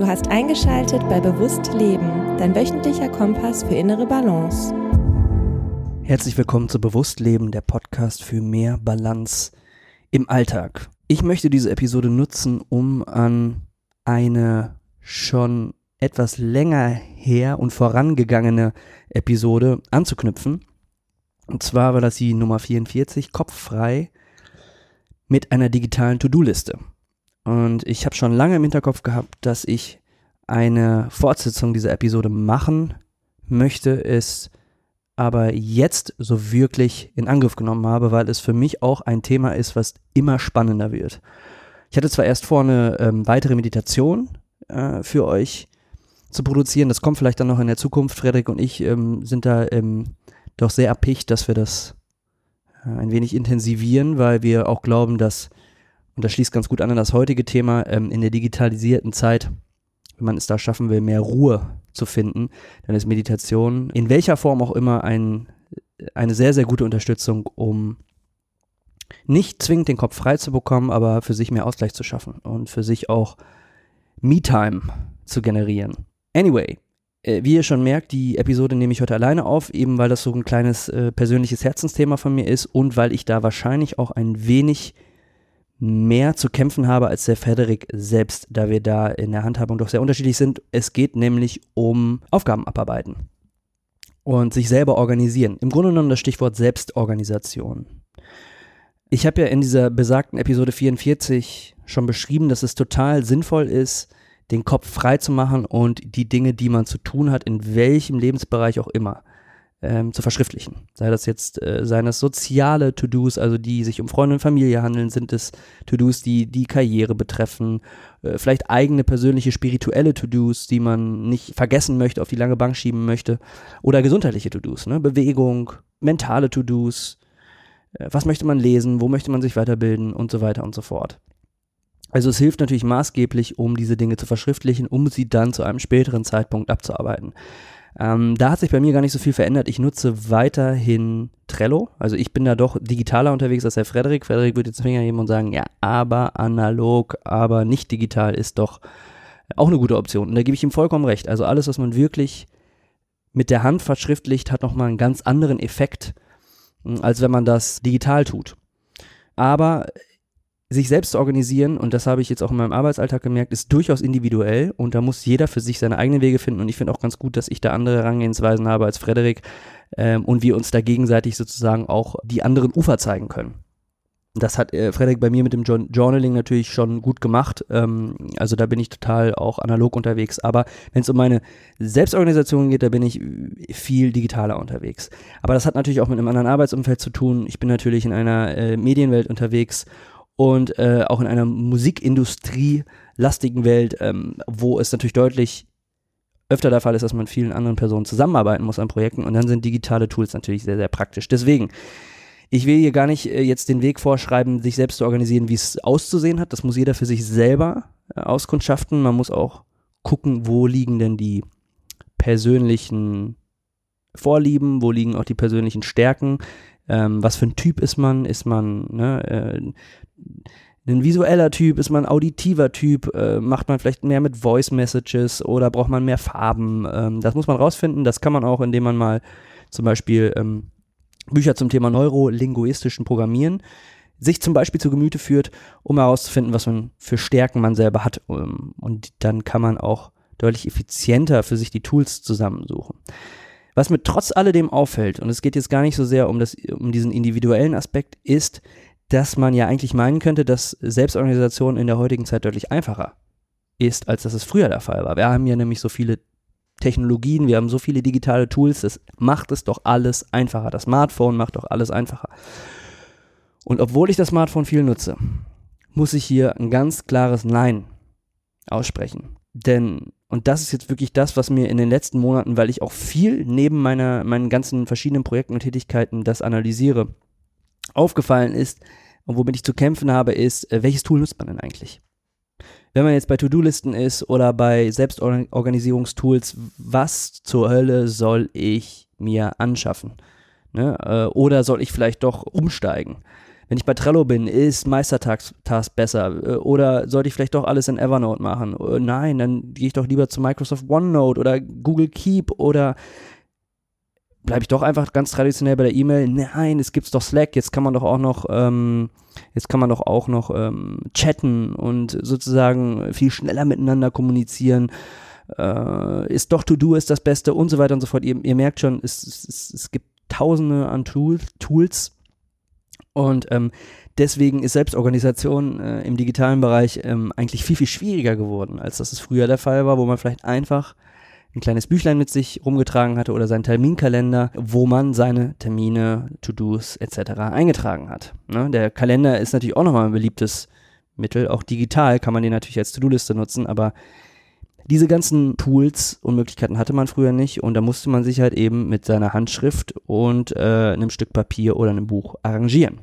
Du hast eingeschaltet bei Bewusst Leben, dein wöchentlicher Kompass für innere Balance. Herzlich willkommen zu Bewusst Leben, der Podcast für mehr Balance im Alltag. Ich möchte diese Episode nutzen, um an eine schon etwas länger her und vorangegangene Episode anzuknüpfen. Und zwar war das die Nummer 44, Kopffrei mit einer digitalen To-Do-Liste. Und ich habe schon lange im Hinterkopf gehabt, dass ich eine Fortsetzung dieser Episode machen möchte, es aber jetzt so wirklich in Angriff genommen habe, weil es für mich auch ein Thema ist, was immer spannender wird. Ich hatte zwar erst vor, eine ähm, weitere Meditation äh, für euch zu produzieren, das kommt vielleicht dann noch in der Zukunft. Frederik und ich ähm, sind da ähm, doch sehr erpicht, dass wir das äh, ein wenig intensivieren, weil wir auch glauben, dass und das schließt ganz gut an an das heutige Thema, ähm, in der digitalisierten Zeit, wenn man es da schaffen will, mehr Ruhe zu finden, dann ist Meditation in welcher Form auch immer ein, eine sehr, sehr gute Unterstützung, um nicht zwingend den Kopf frei zu bekommen, aber für sich mehr Ausgleich zu schaffen und für sich auch Me-Time zu generieren. Anyway, äh, wie ihr schon merkt, die Episode nehme ich heute alleine auf, eben weil das so ein kleines äh, persönliches Herzensthema von mir ist und weil ich da wahrscheinlich auch ein wenig mehr zu kämpfen habe als der Frederik selbst, da wir da in der Handhabung doch sehr unterschiedlich sind. Es geht nämlich um Aufgaben abarbeiten und sich selber organisieren. Im Grunde genommen das Stichwort Selbstorganisation. Ich habe ja in dieser besagten Episode 44 schon beschrieben, dass es total sinnvoll ist, den Kopf frei zu machen und die Dinge, die man zu tun hat, in welchem Lebensbereich auch immer, ähm, zu verschriftlichen. Sei das jetzt, äh, seien das soziale To-Dos, also die sich um Freunde und Familie handeln, sind es To-Dos, die die Karriere betreffen, äh, vielleicht eigene persönliche spirituelle To-Dos, die man nicht vergessen möchte, auf die lange Bank schieben möchte, oder gesundheitliche To-Dos, ne? Bewegung, mentale To-Dos, äh, was möchte man lesen, wo möchte man sich weiterbilden und so weiter und so fort. Also es hilft natürlich maßgeblich, um diese Dinge zu verschriftlichen, um sie dann zu einem späteren Zeitpunkt abzuarbeiten. Ähm, da hat sich bei mir gar nicht so viel verändert. Ich nutze weiterhin Trello. Also ich bin da doch digitaler unterwegs als der Frederik. Frederik würde jetzt Finger heben und sagen, ja, aber analog, aber nicht digital ist doch auch eine gute Option. Und da gebe ich ihm vollkommen recht. Also alles, was man wirklich mit der Hand verschriftlicht, hat nochmal einen ganz anderen Effekt, hm, als wenn man das digital tut. Aber sich selbst zu organisieren, und das habe ich jetzt auch in meinem Arbeitsalltag gemerkt, ist durchaus individuell und da muss jeder für sich seine eigenen Wege finden. Und ich finde auch ganz gut, dass ich da andere Herangehensweisen habe als Frederik ähm, und wir uns da gegenseitig sozusagen auch die anderen Ufer zeigen können. Das hat äh, Frederik bei mir mit dem Journaling natürlich schon gut gemacht. Ähm, also da bin ich total auch analog unterwegs. Aber wenn es um meine Selbstorganisation geht, da bin ich viel digitaler unterwegs. Aber das hat natürlich auch mit einem anderen Arbeitsumfeld zu tun. Ich bin natürlich in einer äh, Medienwelt unterwegs und äh, auch in einer Musikindustrie-lastigen Welt, ähm, wo es natürlich deutlich öfter der Fall ist, dass man mit vielen anderen Personen zusammenarbeiten muss an Projekten und dann sind digitale Tools natürlich sehr, sehr praktisch. Deswegen, ich will hier gar nicht äh, jetzt den Weg vorschreiben, sich selbst zu organisieren, wie es auszusehen hat. Das muss jeder für sich selber äh, auskundschaften. Man muss auch gucken, wo liegen denn die persönlichen Vorlieben, wo liegen auch die persönlichen Stärken, ähm, was für ein Typ ist man, ist man ne, äh, ein visueller Typ, ist man ein auditiver Typ, äh, macht man vielleicht mehr mit Voice Messages oder braucht man mehr Farben. Ähm, das muss man rausfinden. Das kann man auch, indem man mal zum Beispiel ähm, Bücher zum Thema neurolinguistischen Programmieren sich zum Beispiel zu Gemüte führt, um herauszufinden, was man für Stärken man selber hat. Ähm, und dann kann man auch deutlich effizienter für sich die Tools zusammensuchen. Was mir trotz alledem auffällt, und es geht jetzt gar nicht so sehr um, das, um diesen individuellen Aspekt, ist, dass man ja eigentlich meinen könnte, dass Selbstorganisation in der heutigen Zeit deutlich einfacher ist, als das es früher der Fall war. Wir haben ja nämlich so viele Technologien, wir haben so viele digitale Tools, das macht es doch alles einfacher. Das Smartphone macht doch alles einfacher. Und obwohl ich das Smartphone viel nutze, muss ich hier ein ganz klares Nein aussprechen. Denn, und das ist jetzt wirklich das, was mir in den letzten Monaten, weil ich auch viel neben meiner, meinen ganzen verschiedenen Projekten und Tätigkeiten das analysiere, aufgefallen ist und womit ich zu kämpfen habe, ist, äh, welches Tool nutzt man denn eigentlich? Wenn man jetzt bei To-Do-Listen ist oder bei Selbstorganisierungstools, was zur Hölle soll ich mir anschaffen? Ne? Äh, oder soll ich vielleicht doch umsteigen? Wenn ich bei Trello bin, ist Meistertask besser? Äh, oder sollte ich vielleicht doch alles in Evernote machen? Nein, dann gehe ich doch lieber zu Microsoft OneNote oder Google Keep oder bleibe ich doch einfach ganz traditionell bei der E-Mail. Nein, es gibt doch Slack, jetzt kann man doch auch noch, ähm, jetzt kann man doch auch noch ähm, chatten und sozusagen viel schneller miteinander kommunizieren. Äh, ist doch To-Do ist das Beste und so weiter und so fort. Ihr, ihr merkt schon, es, es, es gibt tausende an Tool, Tools und ähm, deswegen ist Selbstorganisation äh, im digitalen Bereich ähm, eigentlich viel, viel schwieriger geworden, als das es früher der Fall war, wo man vielleicht einfach ein kleines Büchlein mit sich rumgetragen hatte oder seinen Terminkalender, wo man seine Termine, To-Dos etc. eingetragen hat. Ne? Der Kalender ist natürlich auch nochmal ein beliebtes Mittel. Auch digital kann man den natürlich als To-Do-Liste nutzen, aber diese ganzen Tools und Möglichkeiten hatte man früher nicht und da musste man sich halt eben mit seiner Handschrift und äh, einem Stück Papier oder einem Buch arrangieren.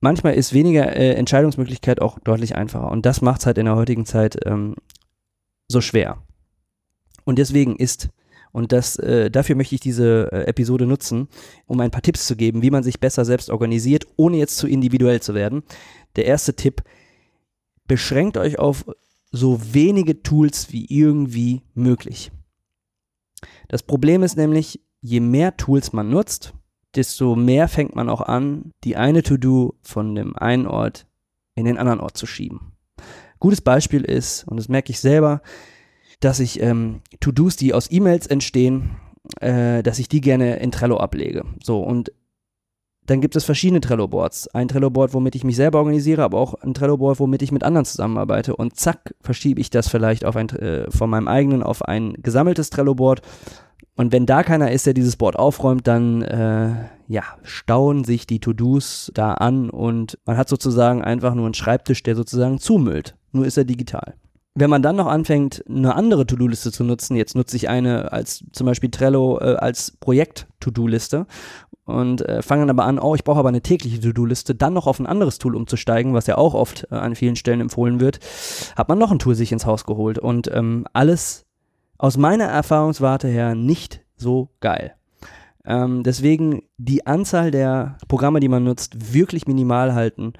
Manchmal ist weniger äh, Entscheidungsmöglichkeit auch deutlich einfacher und das macht es halt in der heutigen Zeit ähm, so schwer. Und deswegen ist, und das, äh, dafür möchte ich diese äh, Episode nutzen, um ein paar Tipps zu geben, wie man sich besser selbst organisiert, ohne jetzt zu individuell zu werden. Der erste Tipp, beschränkt euch auf so wenige Tools wie irgendwie möglich. Das Problem ist nämlich, je mehr Tools man nutzt, desto mehr fängt man auch an, die eine To-Do von dem einen Ort in den anderen Ort zu schieben. Gutes Beispiel ist, und das merke ich selber, dass ich ähm, To-Dos, die aus E-Mails entstehen, äh, dass ich die gerne in Trello ablege. So, und dann gibt es verschiedene Trello-Boards. Ein Trello-Board, womit ich mich selber organisiere, aber auch ein Trello-Board, womit ich mit anderen zusammenarbeite. Und zack, verschiebe ich das vielleicht auf ein, äh, von meinem eigenen auf ein gesammeltes Trello-Board. Und wenn da keiner ist, der dieses Board aufräumt, dann äh, ja, stauen sich die To-Dos da an und man hat sozusagen einfach nur einen Schreibtisch, der sozusagen zumüllt. Nur ist er digital. Wenn man dann noch anfängt, eine andere To-Do-Liste zu nutzen, jetzt nutze ich eine als zum Beispiel Trello äh, als Projekt-To-Do-Liste und äh, fange dann aber an, oh, ich brauche aber eine tägliche To-Do-Liste, dann noch auf ein anderes Tool umzusteigen, was ja auch oft äh, an vielen Stellen empfohlen wird, hat man noch ein Tool sich ins Haus geholt und ähm, alles aus meiner Erfahrungswarte her nicht so geil. Ähm, deswegen die Anzahl der Programme, die man nutzt, wirklich minimal halten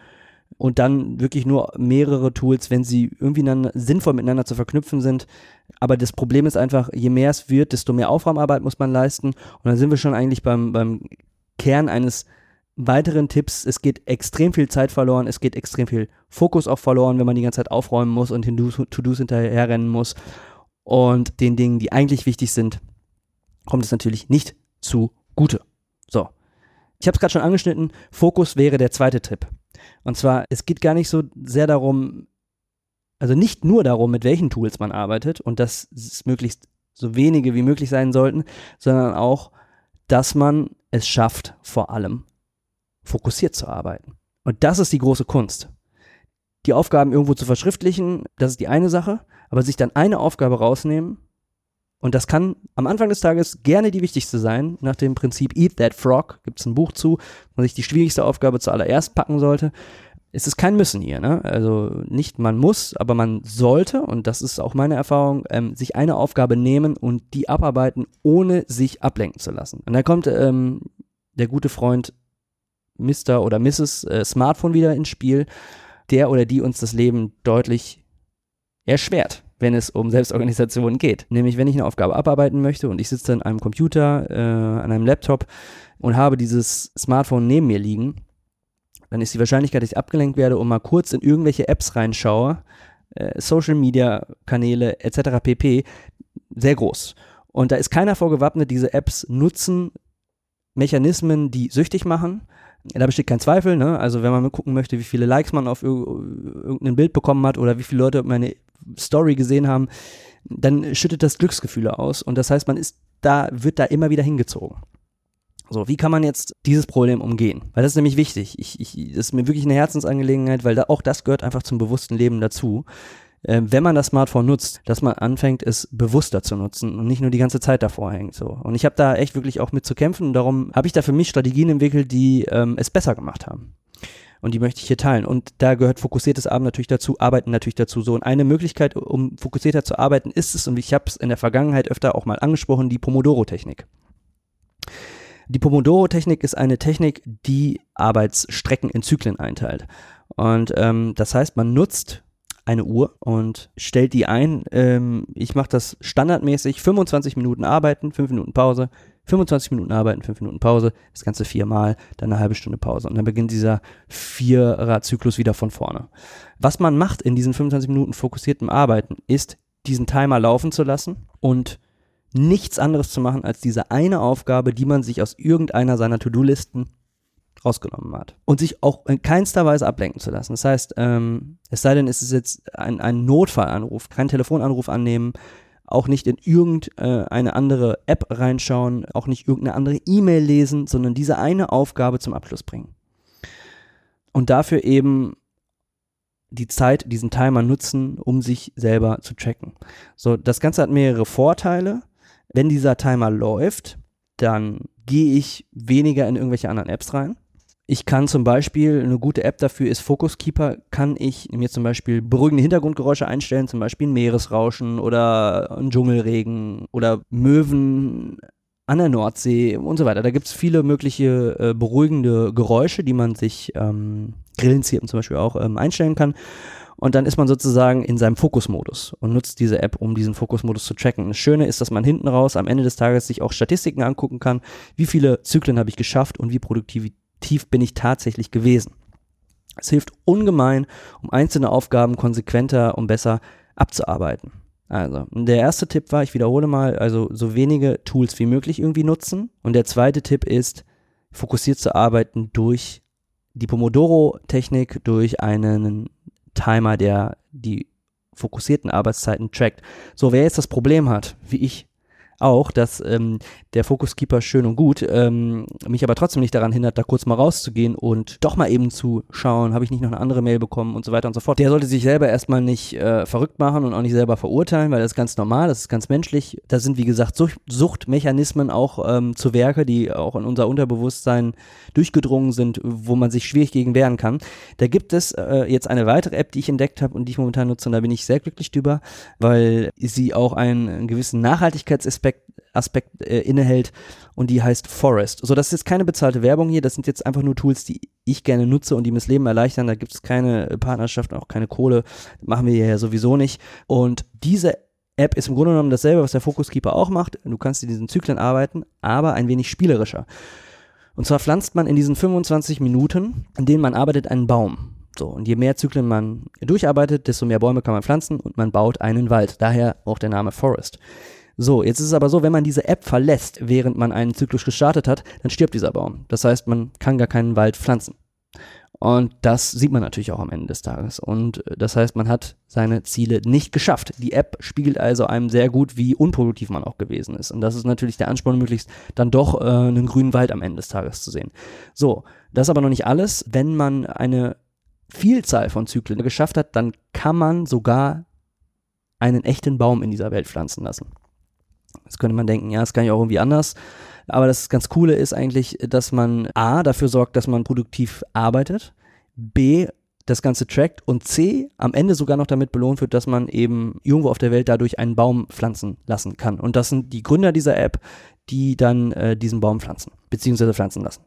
und dann wirklich nur mehrere Tools, wenn sie irgendwie sinnvoll miteinander zu verknüpfen sind. Aber das Problem ist einfach, je mehr es wird, desto mehr Aufräumarbeit muss man leisten. Und dann sind wir schon eigentlich beim, beim Kern eines weiteren Tipps. Es geht extrem viel Zeit verloren, es geht extrem viel Fokus auch verloren, wenn man die ganze Zeit aufräumen muss und To-Dos hinterherrennen muss. Und den Dingen, die eigentlich wichtig sind, kommt es natürlich nicht zugute. So. Ich habe es gerade schon angeschnitten. Fokus wäre der zweite Tipp. Und zwar, es geht gar nicht so sehr darum, also nicht nur darum, mit welchen Tools man arbeitet und dass es möglichst so wenige wie möglich sein sollten, sondern auch, dass man es schafft, vor allem fokussiert zu arbeiten. Und das ist die große Kunst. Die Aufgaben irgendwo zu verschriftlichen, das ist die eine Sache, aber sich dann eine Aufgabe rausnehmen und das kann am Anfang des Tages gerne die wichtigste sein. Nach dem Prinzip Eat That Frog gibt es ein Buch zu, wo man sich die schwierigste Aufgabe zuallererst packen sollte. Es ist kein Müssen hier, ne? Also nicht man muss, aber man sollte, und das ist auch meine Erfahrung, ähm, sich eine Aufgabe nehmen und die abarbeiten, ohne sich ablenken zu lassen. Und da kommt ähm, der gute Freund Mr. oder Mrs. Äh, Smartphone wieder ins Spiel, der oder die uns das Leben deutlich erschwert wenn es um Selbstorganisation geht. Nämlich, wenn ich eine Aufgabe abarbeiten möchte und ich sitze an einem Computer, äh, an einem Laptop und habe dieses Smartphone neben mir liegen, dann ist die Wahrscheinlichkeit, dass ich abgelenkt werde und mal kurz in irgendwelche Apps reinschaue, äh, Social Media Kanäle etc. pp. sehr groß. Und da ist keiner vorgewappnet, diese Apps nutzen Mechanismen, die süchtig machen. Da besteht kein Zweifel, ne? Also wenn man gucken möchte, wie viele Likes man auf irgendein Bild bekommen hat oder wie viele Leute meine Story gesehen haben, dann schüttet das Glücksgefühle aus. Und das heißt, man ist da, wird da immer wieder hingezogen. So, wie kann man jetzt dieses Problem umgehen? Weil das ist nämlich wichtig. Ich, ich, das ist mir wirklich eine Herzensangelegenheit, weil da, auch das gehört einfach zum bewussten Leben dazu. Äh, wenn man das Smartphone nutzt, dass man anfängt, es bewusster zu nutzen und nicht nur die ganze Zeit davor hängt. So. Und ich habe da echt wirklich auch mit zu kämpfen und darum habe ich da für mich Strategien entwickelt, die ähm, es besser gemacht haben und die möchte ich hier teilen. Und da gehört fokussiertes Arbeiten natürlich dazu, Arbeiten natürlich dazu. So und eine Möglichkeit, um fokussierter zu arbeiten, ist es, und ich habe es in der Vergangenheit öfter auch mal angesprochen, die Pomodoro-Technik. Die Pomodoro-Technik ist eine Technik, die Arbeitsstrecken in Zyklen einteilt. Und ähm, das heißt, man nutzt eine Uhr und stellt die ein. Ähm, ich mache das standardmäßig 25 Minuten arbeiten, 5 Minuten Pause, 25 Minuten arbeiten, 5 Minuten Pause, das Ganze viermal, dann eine halbe Stunde Pause. Und dann beginnt dieser Vierer-Zyklus wieder von vorne. Was man macht in diesen 25 Minuten fokussiertem Arbeiten, ist, diesen Timer laufen zu lassen und nichts anderes zu machen als diese eine Aufgabe, die man sich aus irgendeiner seiner To-Do-Listen rausgenommen hat. Und sich auch in keinster Weise ablenken zu lassen. Das heißt, ähm, es sei denn, es ist jetzt ein, ein Notfallanruf, kein Telefonanruf annehmen, auch nicht in irgendeine andere App reinschauen, auch nicht irgendeine andere E-Mail lesen, sondern diese eine Aufgabe zum Abschluss bringen. Und dafür eben die Zeit, diesen Timer nutzen, um sich selber zu tracken. So, das Ganze hat mehrere Vorteile. Wenn dieser Timer läuft, dann gehe ich weniger in irgendwelche anderen Apps rein. Ich kann zum Beispiel, eine gute App dafür ist Focus Keeper, kann ich mir zum Beispiel beruhigende Hintergrundgeräusche einstellen, zum Beispiel ein Meeresrauschen oder ein Dschungelregen oder Möwen an der Nordsee und so weiter. Da gibt es viele mögliche äh, beruhigende Geräusche, die man sich, ähm, Grillenzirpen zum Beispiel auch, ähm, einstellen kann. Und dann ist man sozusagen in seinem Fokusmodus und nutzt diese App, um diesen Fokusmodus zu tracken. Das Schöne ist, dass man hinten raus am Ende des Tages sich auch Statistiken angucken kann. Wie viele Zyklen habe ich geschafft und wie produktiv tief bin ich tatsächlich gewesen. Es hilft ungemein, um einzelne Aufgaben konsequenter und besser abzuarbeiten. Also, der erste Tipp war, ich wiederhole mal, also so wenige Tools wie möglich irgendwie nutzen. Und der zweite Tipp ist, fokussiert zu arbeiten durch die Pomodoro-Technik, durch einen Timer, der die fokussierten Arbeitszeiten trackt. So, wer jetzt das Problem hat, wie ich auch, dass ähm, der Focus Keeper schön und gut ähm, mich aber trotzdem nicht daran hindert, da kurz mal rauszugehen und doch mal eben zu schauen, habe ich nicht noch eine andere Mail bekommen und so weiter und so fort. Der sollte sich selber erstmal nicht äh, verrückt machen und auch nicht selber verurteilen, weil das ist ganz normal, das ist ganz menschlich. Da sind, wie gesagt, Sucht Suchtmechanismen auch ähm, zu Werke, die auch in unser Unterbewusstsein durchgedrungen sind, wo man sich schwierig gegen wehren kann. Da gibt es äh, jetzt eine weitere App, die ich entdeckt habe und die ich momentan nutze und da bin ich sehr glücklich drüber, weil sie auch einen gewissen Nachhaltigkeitsaspekt Aspekt, Aspekt äh, innehält und die heißt Forest. So, das ist jetzt keine bezahlte Werbung hier, das sind jetzt einfach nur Tools, die ich gerne nutze und die mir das Leben erleichtern. Da gibt es keine Partnerschaft, auch keine Kohle, machen wir hier ja sowieso nicht. Und diese App ist im Grunde genommen dasselbe, was der Focus Keeper auch macht. Du kannst in diesen Zyklen arbeiten, aber ein wenig spielerischer. Und zwar pflanzt man in diesen 25 Minuten, in denen man arbeitet, einen Baum. So, und je mehr Zyklen man durcharbeitet, desto mehr Bäume kann man pflanzen und man baut einen Wald. Daher auch der Name Forest. So, jetzt ist es aber so, wenn man diese App verlässt, während man einen Zyklus gestartet hat, dann stirbt dieser Baum. Das heißt, man kann gar keinen Wald pflanzen. Und das sieht man natürlich auch am Ende des Tages. Und äh, das heißt, man hat seine Ziele nicht geschafft. Die App spiegelt also einem sehr gut, wie unproduktiv man auch gewesen ist. Und das ist natürlich der Ansporn, möglichst dann doch äh, einen grünen Wald am Ende des Tages zu sehen. So, das ist aber noch nicht alles. Wenn man eine Vielzahl von Zyklen geschafft hat, dann kann man sogar einen echten Baum in dieser Welt pflanzen lassen. Jetzt könnte man denken, ja, das kann ich auch irgendwie anders. Aber das ganz Coole ist eigentlich, dass man A, dafür sorgt, dass man produktiv arbeitet, B, das Ganze trackt und C, am Ende sogar noch damit belohnt wird, dass man eben irgendwo auf der Welt dadurch einen Baum pflanzen lassen kann. Und das sind die Gründer dieser App, die dann äh, diesen Baum pflanzen, beziehungsweise pflanzen lassen.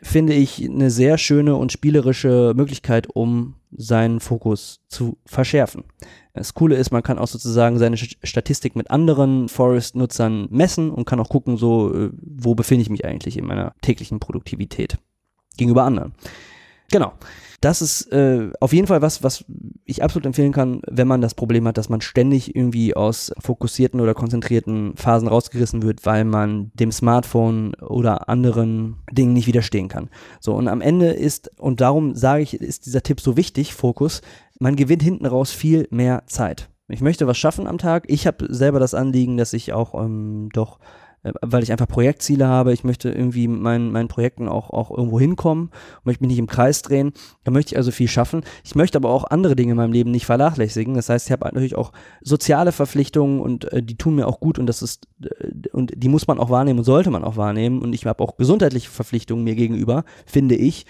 Finde ich eine sehr schöne und spielerische Möglichkeit, um seinen Fokus zu verschärfen. Das Coole ist, man kann auch sozusagen seine Statistik mit anderen Forest-Nutzern messen und kann auch gucken, so, äh, wo befinde ich mich eigentlich in meiner täglichen Produktivität gegenüber anderen. Genau. Das ist äh, auf jeden Fall was, was ich absolut empfehlen kann, wenn man das Problem hat, dass man ständig irgendwie aus fokussierten oder konzentrierten Phasen rausgerissen wird, weil man dem Smartphone oder anderen Dingen nicht widerstehen kann. So, und am Ende ist, und darum sage ich, ist dieser Tipp so wichtig, Fokus, man gewinnt hinten raus viel mehr Zeit. Ich möchte was schaffen am Tag. Ich habe selber das Anliegen, dass ich auch ähm, doch, weil ich einfach Projektziele habe, ich möchte irgendwie mit meinen, meinen Projekten auch, auch irgendwo hinkommen, möchte mich nicht im Kreis drehen. Da möchte ich also viel schaffen. Ich möchte aber auch andere Dinge in meinem Leben nicht vernachlässigen. Das heißt, ich habe natürlich auch soziale Verpflichtungen und äh, die tun mir auch gut und das ist äh, und die muss man auch wahrnehmen und sollte man auch wahrnehmen. Und ich habe auch gesundheitliche Verpflichtungen mir gegenüber, finde ich.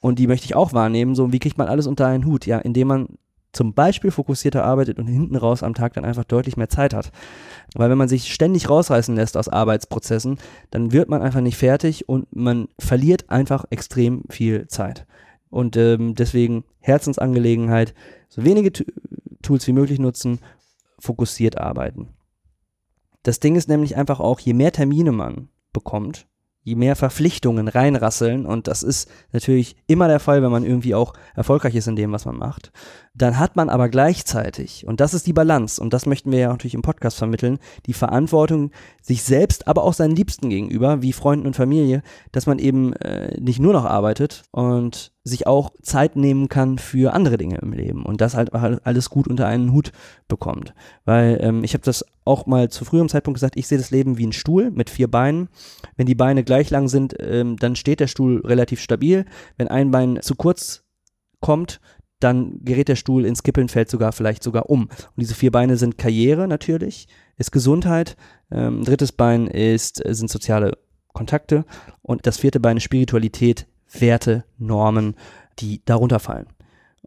Und die möchte ich auch wahrnehmen. So, wie kriegt man alles unter einen Hut? Ja, indem man zum Beispiel fokussierter arbeitet und hinten raus am Tag dann einfach deutlich mehr Zeit hat. Weil wenn man sich ständig rausreißen lässt aus Arbeitsprozessen, dann wird man einfach nicht fertig und man verliert einfach extrem viel Zeit. Und ähm, deswegen Herzensangelegenheit, so wenige T Tools wie möglich nutzen, fokussiert arbeiten. Das Ding ist nämlich einfach auch, je mehr Termine man bekommt, je mehr Verpflichtungen reinrasseln, und das ist natürlich immer der Fall, wenn man irgendwie auch erfolgreich ist in dem, was man macht, dann hat man aber gleichzeitig, und das ist die Balance, und das möchten wir ja natürlich im Podcast vermitteln, die Verantwortung sich selbst, aber auch seinen Liebsten gegenüber, wie Freunden und Familie, dass man eben äh, nicht nur noch arbeitet und sich auch Zeit nehmen kann für andere Dinge im Leben und das halt alles gut unter einen Hut bekommt. Weil ähm, ich habe das auch mal zu früherem Zeitpunkt gesagt, ich sehe das Leben wie ein Stuhl mit vier Beinen. Wenn die Beine gleich lang sind, ähm, dann steht der Stuhl relativ stabil. Wenn ein Bein zu kurz kommt, dann gerät der Stuhl ins Kippeln, fällt sogar vielleicht sogar um. Und diese vier Beine sind Karriere natürlich, ist Gesundheit, ähm, drittes Bein ist, sind soziale Kontakte und das vierte Bein ist Spiritualität, Werte, Normen, die darunter fallen.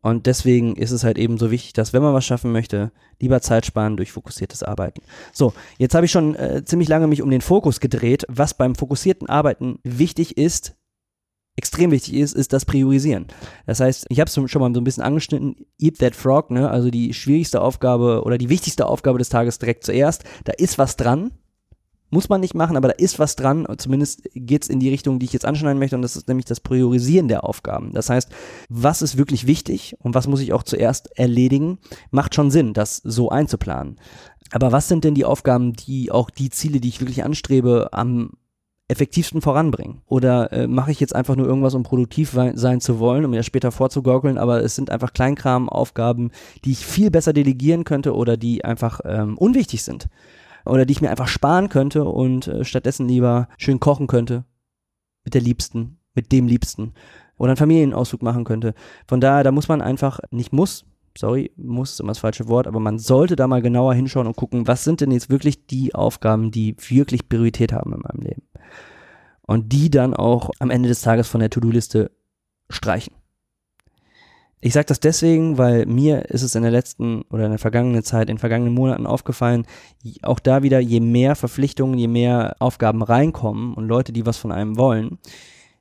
Und deswegen ist es halt eben so wichtig, dass wenn man was schaffen möchte, lieber Zeit sparen durch fokussiertes Arbeiten. So, jetzt habe ich schon äh, ziemlich lange mich um den Fokus gedreht. Was beim fokussierten Arbeiten wichtig ist, extrem wichtig ist, ist das Priorisieren. Das heißt, ich habe es schon mal so ein bisschen angeschnitten, Eat That Frog, ne? also die schwierigste Aufgabe oder die wichtigste Aufgabe des Tages direkt zuerst. Da ist was dran, muss man nicht machen, aber da ist was dran. Zumindest geht es in die Richtung, die ich jetzt anschneiden möchte, und das ist nämlich das Priorisieren der Aufgaben. Das heißt, was ist wirklich wichtig und was muss ich auch zuerst erledigen, macht schon Sinn, das so einzuplanen. Aber was sind denn die Aufgaben, die auch die Ziele, die ich wirklich anstrebe, am effektivsten voranbringen? Oder äh, mache ich jetzt einfach nur irgendwas, um produktiv sein zu wollen, um ja später vorzugaukeln, aber es sind einfach Kleinkram-Aufgaben, die ich viel besser delegieren könnte oder die einfach ähm, unwichtig sind oder die ich mir einfach sparen könnte und äh, stattdessen lieber schön kochen könnte mit der Liebsten, mit dem Liebsten oder einen Familienausflug machen könnte. Von daher, da muss man einfach, nicht muss, sorry, muss ist immer das falsche Wort, aber man sollte da mal genauer hinschauen und gucken, was sind denn jetzt wirklich die Aufgaben, die wirklich Priorität haben in meinem Leben. Und die dann auch am Ende des Tages von der To-Do-Liste streichen. Ich sage das deswegen, weil mir ist es in der letzten oder in der vergangenen Zeit, in vergangenen Monaten aufgefallen, auch da wieder, je mehr Verpflichtungen, je mehr Aufgaben reinkommen und Leute, die was von einem wollen,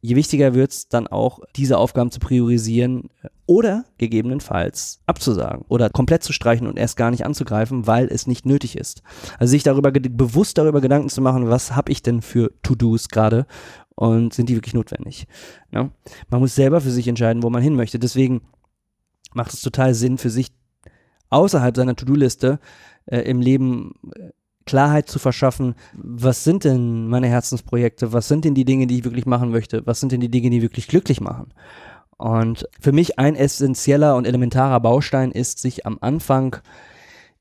je wichtiger wird es dann auch, diese Aufgaben zu priorisieren oder gegebenenfalls abzusagen oder komplett zu streichen und erst gar nicht anzugreifen, weil es nicht nötig ist. Also sich darüber bewusst darüber Gedanken zu machen, was habe ich denn für To-Dos gerade und sind die wirklich notwendig. Ja? Man muss selber für sich entscheiden, wo man hin möchte. Deswegen macht es total Sinn für sich außerhalb seiner To-Do-Liste äh, im Leben äh, Klarheit zu verschaffen, was sind denn meine Herzensprojekte, was sind denn die Dinge, die ich wirklich machen möchte, was sind denn die Dinge, die wirklich glücklich machen. Und für mich ein essentieller und elementarer Baustein ist, sich am Anfang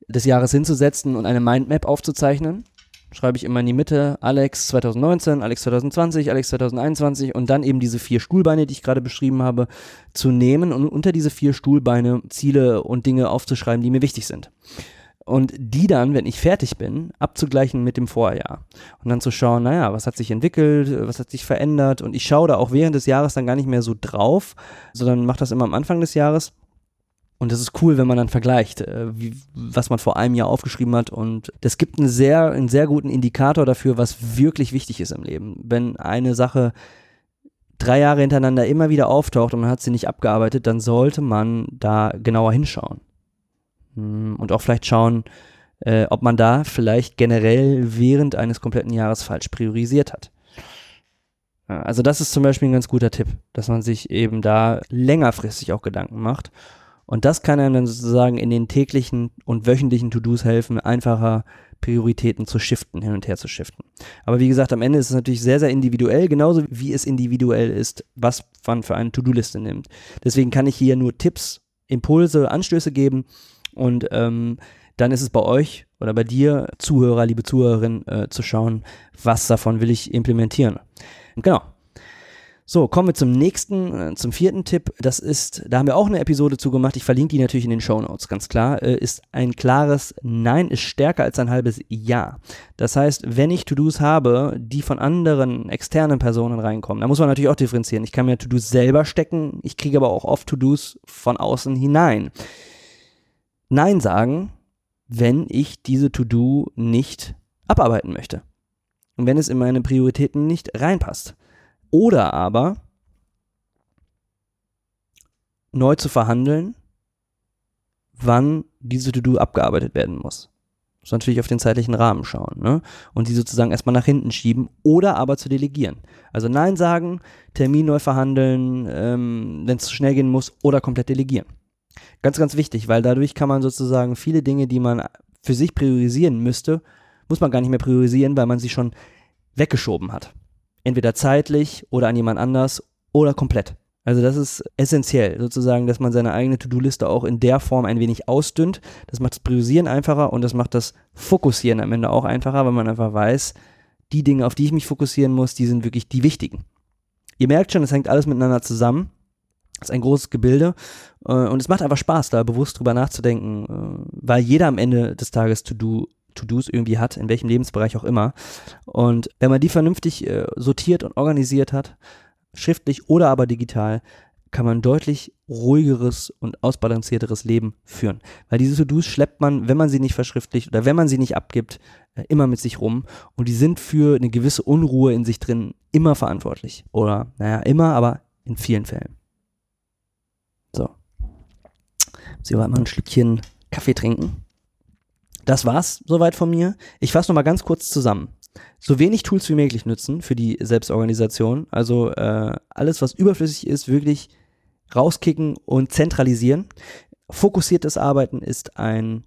des Jahres hinzusetzen und eine Mindmap aufzuzeichnen schreibe ich immer in die Mitte Alex 2019, Alex 2020, Alex 2021 und dann eben diese vier Stuhlbeine, die ich gerade beschrieben habe, zu nehmen und unter diese vier Stuhlbeine Ziele und Dinge aufzuschreiben, die mir wichtig sind. Und die dann, wenn ich fertig bin, abzugleichen mit dem Vorjahr. Und dann zu schauen, naja, was hat sich entwickelt, was hat sich verändert. Und ich schaue da auch während des Jahres dann gar nicht mehr so drauf, sondern mache das immer am Anfang des Jahres und das ist cool, wenn man dann vergleicht, äh, wie, was man vor einem Jahr aufgeschrieben hat. Und das gibt einen sehr, einen sehr guten Indikator dafür, was wirklich wichtig ist im Leben. Wenn eine Sache drei Jahre hintereinander immer wieder auftaucht und man hat sie nicht abgearbeitet, dann sollte man da genauer hinschauen. Hm, und auch vielleicht schauen, äh, ob man da vielleicht generell während eines kompletten Jahres falsch priorisiert hat. Also das ist zum Beispiel ein ganz guter Tipp, dass man sich eben da längerfristig auch Gedanken macht und das kann einem dann sozusagen in den täglichen und wöchentlichen To-Dos helfen, einfacher Prioritäten zu shiften, hin und her zu shiften. Aber wie gesagt, am Ende ist es natürlich sehr, sehr individuell, genauso wie es individuell ist, was man für eine To-Do-Liste nimmt. Deswegen kann ich hier nur Tipps, Impulse, Anstöße geben und ähm, dann ist es bei euch oder bei dir, Zuhörer, liebe Zuhörerin, äh, zu schauen, was davon will ich implementieren. Genau, so, kommen wir zum nächsten, äh, zum vierten Tipp. Das ist, da haben wir auch eine Episode zu gemacht. Ich verlinke die natürlich in den Show Notes, ganz klar. Äh, ist ein klares Nein ist stärker als ein halbes Ja. Das heißt, wenn ich To-Dos habe, die von anderen externen Personen reinkommen, da muss man natürlich auch differenzieren. Ich kann mir To-Dos selber stecken, ich kriege aber auch oft To-Dos von außen hinein. Nein sagen, wenn ich diese To-Do nicht abarbeiten möchte. Und wenn es in meine Prioritäten nicht reinpasst. Oder aber neu zu verhandeln, wann diese To-Do abgearbeitet werden muss. Muss natürlich auf den zeitlichen Rahmen schauen, ne? Und die sozusagen erstmal nach hinten schieben oder aber zu delegieren. Also Nein sagen, Termin neu verhandeln, ähm, wenn es zu schnell gehen muss, oder komplett delegieren. Ganz, ganz wichtig, weil dadurch kann man sozusagen viele Dinge, die man für sich priorisieren müsste, muss man gar nicht mehr priorisieren, weil man sie schon weggeschoben hat. Entweder zeitlich oder an jemand anders oder komplett. Also das ist essentiell, sozusagen, dass man seine eigene To-Do-Liste auch in der Form ein wenig ausdünnt. Das macht das Priorisieren einfacher und das macht das Fokussieren am Ende auch einfacher, weil man einfach weiß, die Dinge, auf die ich mich fokussieren muss, die sind wirklich die wichtigen. Ihr merkt schon, es hängt alles miteinander zusammen. Das ist ein großes Gebilde äh, und es macht einfach Spaß, da bewusst drüber nachzudenken, äh, weil jeder am Ende des Tages To-Do To-Dos irgendwie hat, in welchem Lebensbereich auch immer. Und wenn man die vernünftig äh, sortiert und organisiert hat, schriftlich oder aber digital, kann man deutlich ruhigeres und ausbalancierteres Leben führen. Weil diese To-Dos schleppt man, wenn man sie nicht verschriftlicht oder wenn man sie nicht abgibt, äh, immer mit sich rum. Und die sind für eine gewisse Unruhe in sich drin immer verantwortlich. Oder, naja, immer, aber in vielen Fällen. So. Sie wollen mal ein Schlückchen Kaffee trinken. Das war's soweit von mir. Ich fasse nochmal ganz kurz zusammen so wenig Tools wie möglich nutzen für die Selbstorganisation. Also äh, alles, was überflüssig ist, wirklich rauskicken und zentralisieren. Fokussiertes Arbeiten ist ein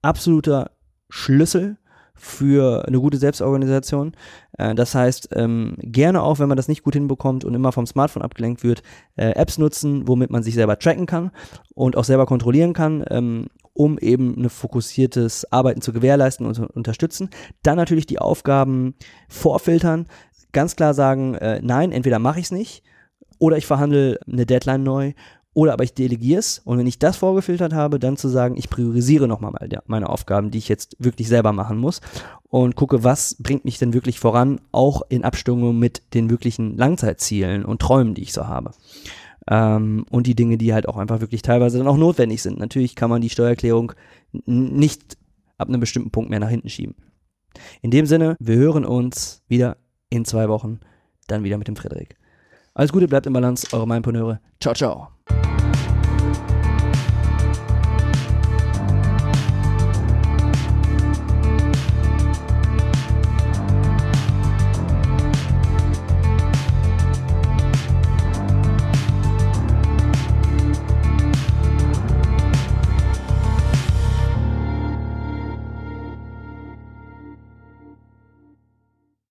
absoluter Schlüssel für eine gute Selbstorganisation. Äh, das heißt, ähm, gerne auch, wenn man das nicht gut hinbekommt und immer vom Smartphone abgelenkt wird, äh, Apps nutzen, womit man sich selber tracken kann und auch selber kontrollieren kann. Um eben ein fokussiertes Arbeiten zu gewährleisten und zu unterstützen. Dann natürlich die Aufgaben vorfiltern, ganz klar sagen, äh, nein, entweder mache ich es nicht oder ich verhandle eine Deadline neu oder aber ich delegiere es und wenn ich das vorgefiltert habe, dann zu sagen, ich priorisiere nochmal meine Aufgaben, die ich jetzt wirklich selber machen muss und gucke, was bringt mich denn wirklich voran, auch in Abstimmung mit den wirklichen Langzeitzielen und Träumen, die ich so habe ähm, und die Dinge, die halt auch einfach wirklich teilweise dann auch notwendig sind. Natürlich kann man die Steuererklärung nicht ab einem bestimmten Punkt mehr nach hinten schieben. In dem Sinne, wir hören uns wieder in zwei Wochen, dann wieder mit dem Frederik. Alles Gute, bleibt im Balance, eure Mindpreneure. Ciao, ciao.